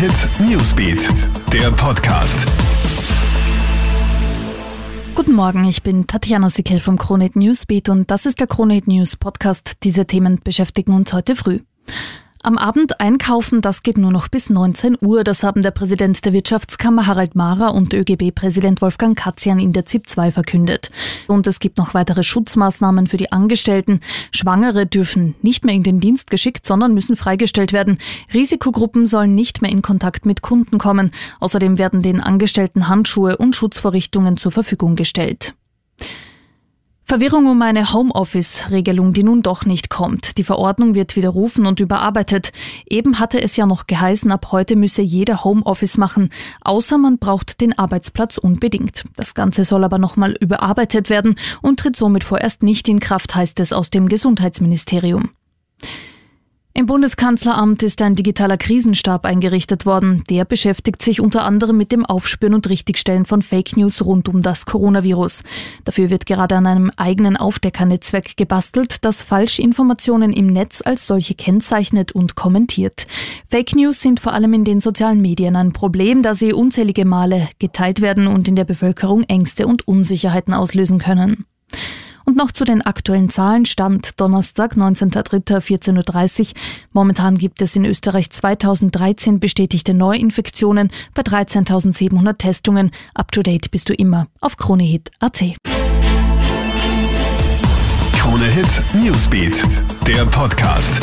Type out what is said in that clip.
Hit Newsbeat, der Podcast. Guten Morgen, ich bin Tatjana Sickel vom Kronit Newsbeat und das ist der Kronit News Podcast. Diese Themen beschäftigen uns heute früh. Am Abend einkaufen, das geht nur noch bis 19 Uhr. Das haben der Präsident der Wirtschaftskammer Harald Mahrer und ÖGB-Präsident Wolfgang Katzian in der ZIP 2 verkündet. Und es gibt noch weitere Schutzmaßnahmen für die Angestellten. Schwangere dürfen nicht mehr in den Dienst geschickt, sondern müssen freigestellt werden. Risikogruppen sollen nicht mehr in Kontakt mit Kunden kommen. Außerdem werden den Angestellten Handschuhe und Schutzvorrichtungen zur Verfügung gestellt. Verwirrung um eine Homeoffice-Regelung, die nun doch nicht kommt. Die Verordnung wird widerrufen und überarbeitet. Eben hatte es ja noch geheißen, ab heute müsse jeder Homeoffice machen, außer man braucht den Arbeitsplatz unbedingt. Das Ganze soll aber nochmal überarbeitet werden und tritt somit vorerst nicht in Kraft, heißt es aus dem Gesundheitsministerium. Im Bundeskanzleramt ist ein digitaler Krisenstab eingerichtet worden. Der beschäftigt sich unter anderem mit dem Aufspüren und Richtigstellen von Fake News rund um das Coronavirus. Dafür wird gerade an einem eigenen Aufdeckernetzwerk gebastelt, das Falschinformationen im Netz als solche kennzeichnet und kommentiert. Fake News sind vor allem in den sozialen Medien ein Problem, da sie unzählige Male geteilt werden und in der Bevölkerung Ängste und Unsicherheiten auslösen können. Und noch zu den aktuellen Zahlen. Stand Donnerstag, 19.03.14.30 Uhr. Momentan gibt es in Österreich 2013 bestätigte Neuinfektionen bei 13.700 Testungen. Up to date bist du immer auf KroneHit.at. KroneHit Newsbeat, der Podcast.